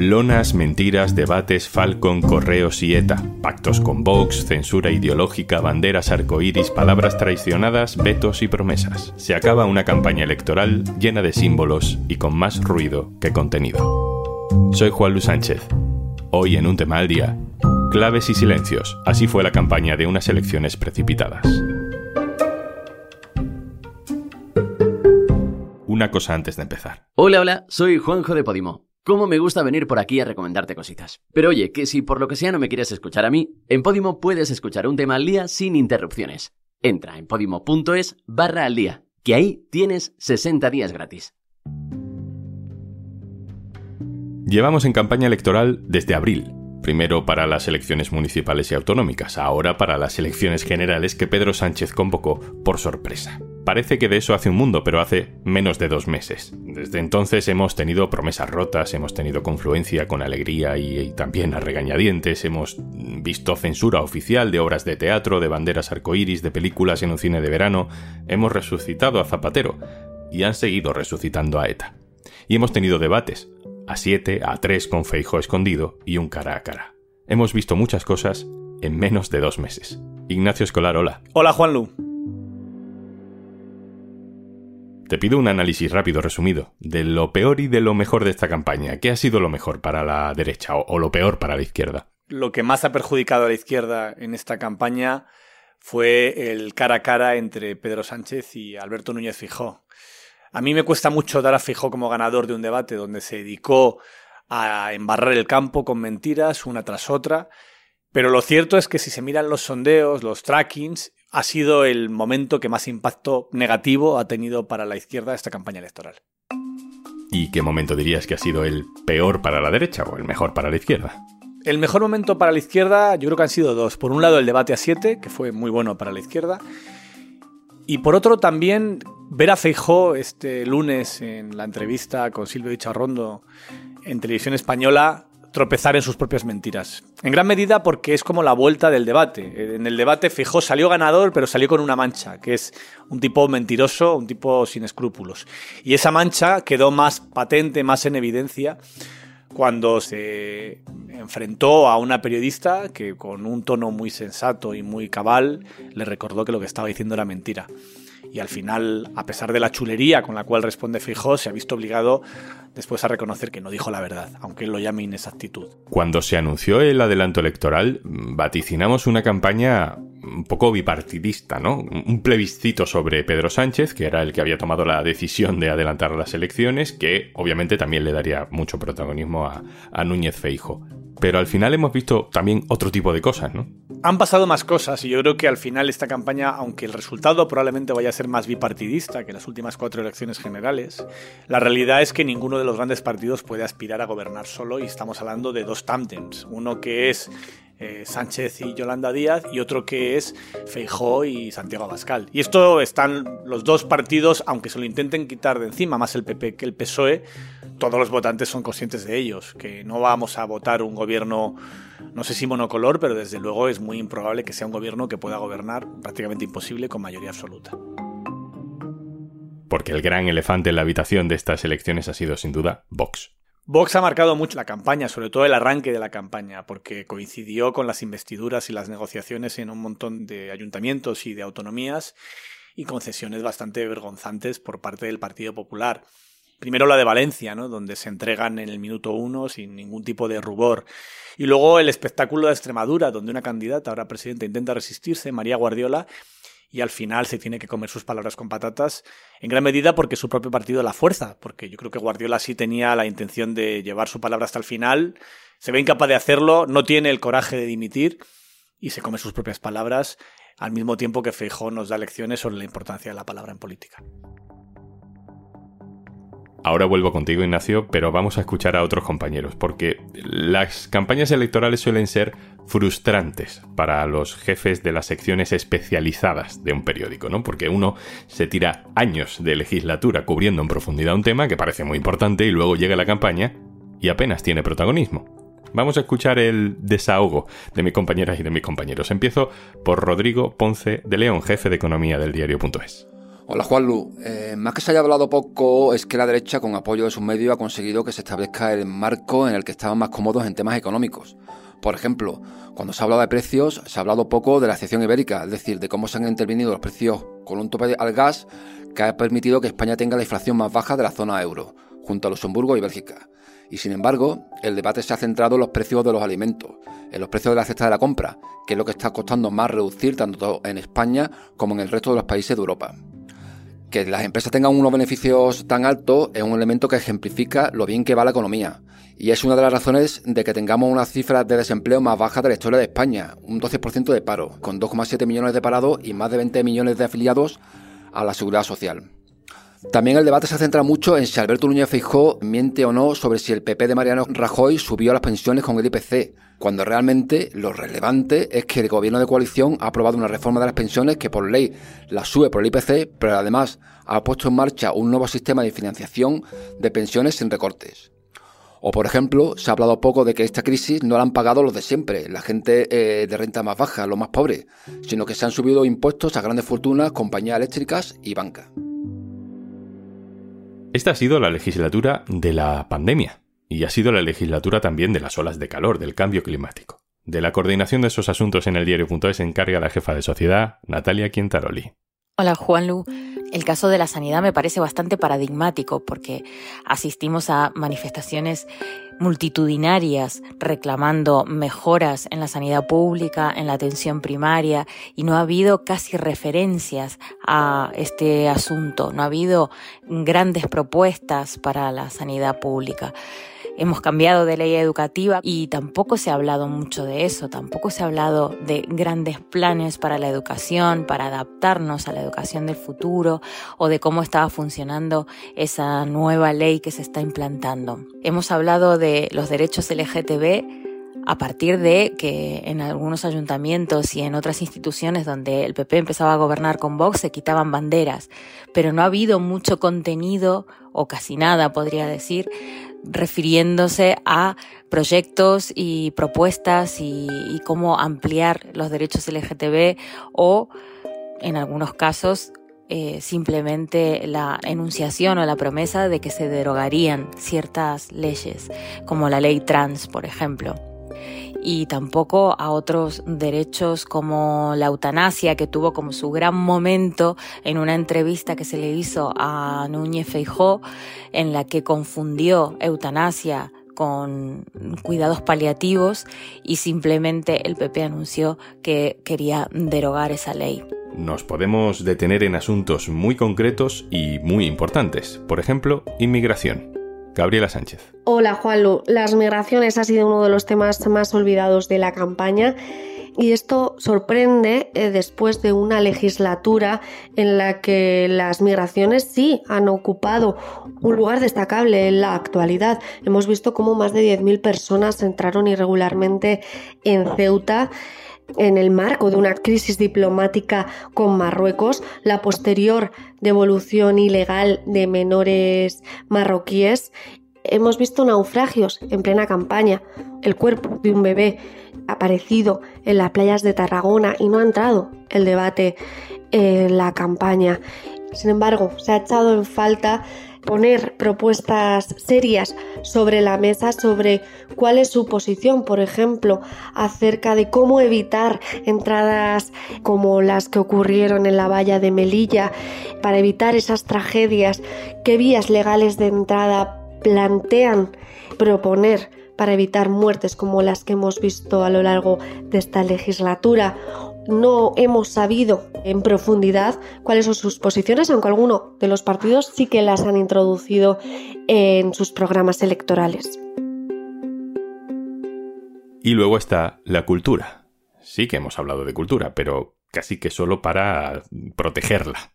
Lonas, mentiras, debates, Falcon, correos y ETA, pactos con Vox, censura ideológica, banderas arcoíris, palabras traicionadas, vetos y promesas. Se acaba una campaña electoral llena de símbolos y con más ruido que contenido. Soy Juan Luis Sánchez. Hoy en un tema al día, claves y silencios. Así fue la campaña de unas elecciones precipitadas. Una cosa antes de empezar. Hola, hola, soy Juanjo de Podimo. Cómo me gusta venir por aquí a recomendarte cositas. Pero oye, que si por lo que sea no me quieres escuchar a mí, en Podimo puedes escuchar un tema al día sin interrupciones. Entra en podimo.es barra al día, que ahí tienes 60 días gratis. Llevamos en campaña electoral desde abril, primero para las elecciones municipales y autonómicas, ahora para las elecciones generales que Pedro Sánchez convocó por sorpresa. Parece que de eso hace un mundo, pero hace menos de dos meses. Desde entonces hemos tenido promesas rotas, hemos tenido confluencia con alegría y, también a regañadientes, hemos visto censura oficial de obras de teatro, de banderas arcoíris, de películas en un cine de verano, hemos resucitado a Zapatero y han seguido resucitando a ETA. Y hemos tenido debates, a siete, a tres con Feijo escondido y un cara a cara. Hemos visto muchas cosas en menos de dos meses. Ignacio Escolar, hola. Hola, Juanlu. Te pido un análisis rápido, resumido, de lo peor y de lo mejor de esta campaña. ¿Qué ha sido lo mejor para la derecha o, lo peor para la izquierda? Lo que más ha perjudicado a la izquierda en esta campaña fue el cara a cara entre Pedro Sánchez y Alberto Núñez Fijó. A mí me cuesta mucho dar a Fijó como ganador de un debate donde se dedicó a embarrar el campo con mentiras una tras otra, pero lo cierto es que si se miran los sondeos, los trackings, ha sido el momento que más impacto negativo ha tenido para la izquierda esta campaña electoral. ¿Y qué momento dirías que ha sido el peor para la derecha o el mejor para la izquierda? El mejor momento para la izquierda yo creo que han sido dos. Por un lado el debate a 7, que fue muy bueno para la izquierda. Y por otro también ver a Feijó este lunes en la entrevista con Silvio Dicharrondo en televisión española tropezar en sus propias mentiras. En gran medida porque es como la vuelta del debate. En el debate Fijó salió ganador, pero salió con una mancha, que es un tipo mentiroso, un tipo sin escrúpulos. Y esa mancha quedó más patente, más en evidencia cuando se enfrentó a una periodista que con un tono muy sensato y muy cabal le recordó que lo que estaba diciendo era mentira y al final, a pesar de la chulería con la cual responde Fijó, se ha visto obligado después a reconocer que no dijo la verdad, aunque él lo llame inexactitud. Cuando se anunció el adelanto electoral, vaticinamos una campaña un poco bipartidista, ¿no? Un plebiscito sobre Pedro Sánchez, que era el que había tomado la decisión de adelantar las elecciones, que obviamente también le daría mucho protagonismo a, a Núñez Feijo. Pero al final hemos visto también otro tipo de cosas, ¿no? Han pasado más cosas y yo creo que al final esta campaña, aunque el resultado probablemente vaya a ser más bipartidista que las últimas cuatro elecciones generales, la realidad es que ninguno de los grandes partidos puede aspirar a gobernar solo y estamos hablando de dos tandems. Uno que es eh, Sánchez y Yolanda Díaz y otro que es Feijó y Santiago Abascal. Y esto están los dos partidos, aunque se lo intenten quitar de encima, más el PP que el PSOE, todos los votantes son conscientes de ellos, que no vamos a votar un gobierno, no sé si monocolor, pero desde luego es muy improbable que sea un gobierno que pueda gobernar, prácticamente imposible, con mayoría absoluta. Porque el gran elefante en la habitación de estas elecciones ha sido sin duda Vox. Vox ha marcado mucho la campaña, sobre todo el arranque de la campaña, porque coincidió con las investiduras y las negociaciones en un montón de ayuntamientos y de autonomías y concesiones bastante vergonzantes por parte del Partido Popular. Primero la de Valencia, ¿no? donde se entregan en el minuto uno sin ningún tipo de rubor. Y luego el espectáculo de Extremadura, donde una candidata, ahora presidenta, intenta resistirse, María Guardiola, y al final se tiene que comer sus palabras con patatas, en gran medida porque su propio partido la fuerza, porque yo creo que Guardiola sí tenía la intención de llevar su palabra hasta el final, se ve incapaz de hacerlo, no tiene el coraje de dimitir y se come sus propias palabras, al mismo tiempo que Feijó nos da lecciones sobre la importancia de la palabra en política. Ahora vuelvo contigo, Ignacio, pero vamos a escuchar a otros compañeros, porque las campañas electorales suelen ser frustrantes para los jefes de las secciones especializadas de un periódico, ¿no? Porque uno se tira años de legislatura cubriendo en profundidad un tema que parece muy importante y luego llega la campaña y apenas tiene protagonismo. Vamos a escuchar el desahogo de mis compañeras y de mis compañeros. Empiezo por Rodrigo Ponce de León, jefe de economía del diario.es. Hola Juanlu, eh, más que se haya hablado poco es que la derecha con apoyo de sus medios ha conseguido que se establezca el marco en el que estaban más cómodos en temas económicos. Por ejemplo, cuando se ha hablado de precios, se ha hablado poco de la excepción ibérica, es decir, de cómo se han intervenido los precios con un tope al gas que ha permitido que España tenga la inflación más baja de la zona euro, junto a Luxemburgo y Bélgica. Y sin embargo, el debate se ha centrado en los precios de los alimentos, en los precios de la cesta de la compra, que es lo que está costando más reducir tanto en España como en el resto de los países de Europa. Que las empresas tengan unos beneficios tan altos es un elemento que ejemplifica lo bien que va la economía. Y es una de las razones de que tengamos una cifra de desempleo más baja de la historia de España, un 12% de paro, con 2,7 millones de parados y más de 20 millones de afiliados a la seguridad social. También el debate se centra mucho en si Alberto Núñez Feijó miente o no sobre si el PP de Mariano Rajoy subió las pensiones con el IPC, cuando realmente lo relevante es que el gobierno de coalición ha aprobado una reforma de las pensiones que por ley las sube por el IPC, pero además ha puesto en marcha un nuevo sistema de financiación de pensiones sin recortes. O por ejemplo, se ha hablado poco de que esta crisis no la han pagado los de siempre, la gente eh, de renta más baja, los más pobres, sino que se han subido impuestos a grandes fortunas, compañías eléctricas y bancas. Esta ha sido la legislatura de la pandemia y ha sido la legislatura también de las olas de calor, del cambio climático. De la coordinación de esos asuntos en el diario.es se encarga la jefa de sociedad, Natalia Quintaroli. Hola Juanlu. El caso de la sanidad me parece bastante paradigmático porque asistimos a manifestaciones multitudinarias reclamando mejoras en la sanidad pública, en la atención primaria, y no ha habido casi referencias a este asunto, no ha habido grandes propuestas para la sanidad pública hemos cambiado de ley educativa y tampoco se ha hablado mucho de eso, tampoco se ha hablado de grandes planes para la educación, para adaptarnos a la educación del futuro o de cómo estaba funcionando esa nueva ley que se está implantando. Hemos hablado de los derechos LGTB a partir de que en algunos ayuntamientos y en otras instituciones donde el PP empezaba a gobernar con Vox se quitaban banderas, pero no ha habido mucho contenido, o casi nada podría decir, refiriéndose a proyectos y propuestas y, cómo ampliar los derechos LGTB o, en algunos casos, eh, simplemente la enunciación o la promesa de que se derogarían ciertas leyes, como la ley trans, por ejemplo y tampoco a otros derechos como la eutanasia, que tuvo como su gran momento en una entrevista que se le hizo a Núñez Feijó, en la que confundió eutanasia con cuidados paliativos y simplemente el PP anunció que quería derogar esa ley. Nos podemos detener en asuntos muy concretos y muy importantes, por ejemplo, inmigración. Gabriela Sánchez. Hola Juanlu, las migraciones ha sido uno de los temas más olvidados de la campaña y esto sorprende eh, después de una legislatura en la que las migraciones sí han ocupado un lugar destacable en la actualidad. Hemos visto cómo más de 10.000 personas entraron irregularmente en Ceuta en el marco de una crisis diplomática con Marruecos, la posterior devolución ilegal de menores marroquíes, hemos visto naufragios en plena campaña, el cuerpo de un bebé aparecido en las playas de Tarragona y no ha entrado el debate en la campaña. Sin embargo, se ha echado en falta poner propuestas serias sobre la mesa sobre cuál es su posición, por ejemplo, acerca de cómo evitar entradas como las que ocurrieron en la valla de Melilla, para evitar esas tragedias, qué vías legales de entrada plantean proponer para evitar muertes como las que hemos visto a lo largo de esta legislatura no hemos sabido en profundidad cuáles son sus posiciones, aunque algunos de los partidos sí que las han introducido en sus programas electorales. Y luego está la cultura. Sí que hemos hablado de cultura, pero casi que solo para protegerla.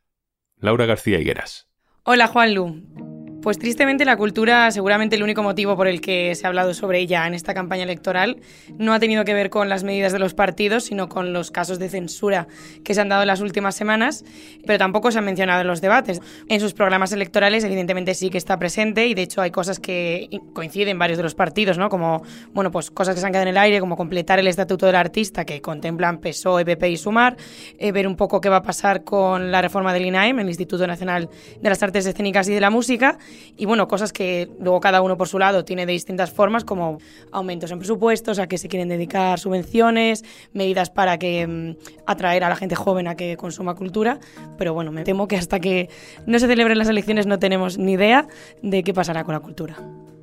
Laura García Higueras. Hola Juanlu. Pues tristemente la cultura, seguramente el único motivo por el que se ha hablado sobre ella en esta campaña electoral, no ha tenido que ver con las medidas de los partidos, sino con los casos de censura que se han dado en las últimas semanas, pero tampoco se han mencionado en los debates. En sus programas electorales evidentemente sí que está presente y de hecho hay cosas que coinciden varios de los partidos, ¿no? Como, bueno, pues cosas que se han quedado en el aire, como completar el estatuto del artista que contemplan PSOE, PP y Sumar, eh, ver un poco qué va a pasar con la reforma del INAEM, el Instituto Nacional de las Artes Escénicas y de la Música, y bueno, cosas que luego cada uno por su lado tiene de distintas formas, como aumentos en presupuestos, a que se quieren dedicar subvenciones, medidas para que mm, atraer a la gente joven a que consuma cultura. Pero bueno, me temo que hasta que no se celebren las elecciones no tenemos ni idea de qué pasará con la cultura.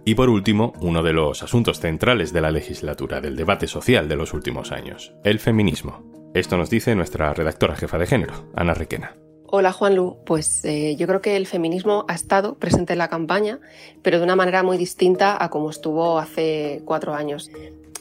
Y por último, uno de los asuntos centrales de la legislatura, del debate social de los últimos años, el feminismo. Esto nos dice nuestra redactora jefa de género, Ana Requena. Hola Juanlu, pues eh, yo creo que el feminismo ha estado presente en la campaña, pero de una manera muy distinta a como estuvo hace cuatro años.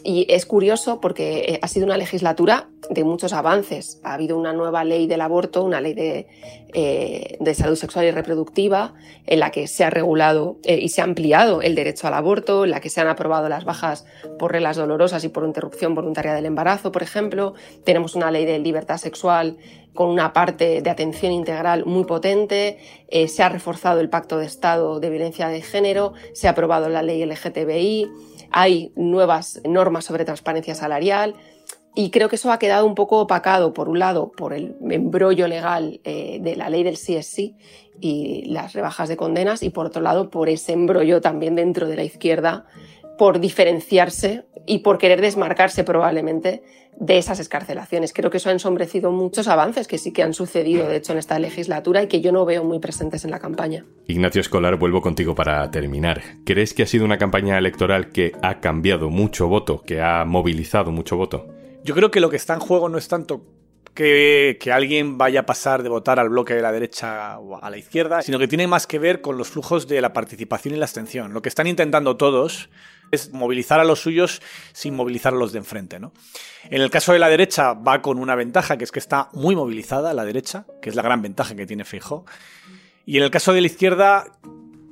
Y es curioso porque eh, ha sido una legislatura de muchos avances. Ha habido una nueva ley del aborto, una ley de, eh, salud sexual y reproductiva, en la que se ha regulado eh, y se ha ampliado el derecho al aborto, en la que se han aprobado las bajas por reglas dolorosas y por interrupción voluntaria del embarazo, por ejemplo. Tenemos una ley de libertad sexual con una parte de atención integral muy potente, se ha reforzado el Pacto de Estado de Violencia de Género, se ha aprobado la ley LGTBI, hay nuevas normas sobre transparencia salarial y creo que eso ha quedado un poco opacado, por un lado, por el embrollo legal eh, de la ley del CSI y las rebajas de condenas y por otro lado por ese embrollo también dentro de la izquierda por diferenciarse y por querer desmarcarse probablemente de esas escarcelaciones. Creo que eso ha ensombrecido muchos avances que sí que han sucedido, de hecho, en esta legislatura y que yo no veo muy presentes en la campaña. Ignacio Escolar, vuelvo contigo para terminar. ¿Crees que ha sido una campaña electoral que ha cambiado mucho voto, que ha movilizado mucho voto? Yo creo que lo que está en juego no es tanto que, que, alguien vaya a pasar de votar al bloque de la derecha o a la izquierda, sino que tiene más que ver con los flujos de la participación y la abstención. Lo que están intentando todos es movilizar a los suyos sin movilizar a los de enfrente. ¿no? En el caso de la derecha va con una ventaja, que es que está muy movilizada la derecha, que es la gran ventaja que tiene Feijóo. Y en el caso de la izquierda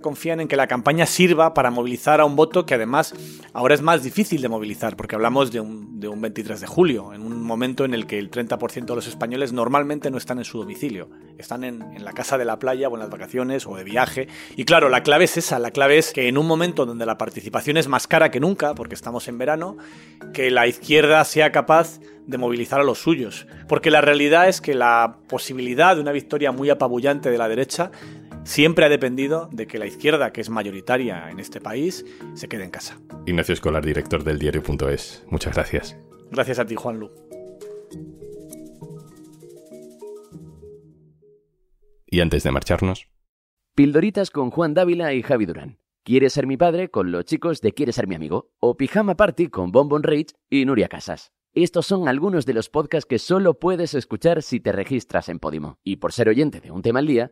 confían en que la campaña sirva para movilizar a un voto que además ahora es más difícil de movilizar, porque hablamos de un, de un 23 de julio, en un momento en el que el 30% de los españoles normalmente no están en su domicilio, están en, en, la casa de la playa o en las vacaciones o de viaje. Y claro, la clave es esa, la clave es que en un momento donde la participación es más cara que nunca, porque estamos en verano, que la izquierda sea capaz de movilizar a los suyos. Porque la realidad es que la posibilidad de una victoria muy apabullante de la derecha siempre ha dependido de que la izquierda, que es mayoritaria en este país, se quede en casa. Ignacio Escolar, director del diario.es. Muchas gracias. Gracias a ti, Juan Lu. Y antes de marcharnos. Pildoritas con Juan Dávila y Javi Durán. ¿Quieres ser mi padre? con los chicos de Quieres ser mi amigo. O Pijama Party con Bonbon Rage y Nuria Casas. Estos son algunos de los podcasts que solo puedes escuchar si te registras en Podimo. Y por ser oyente de un tema al día,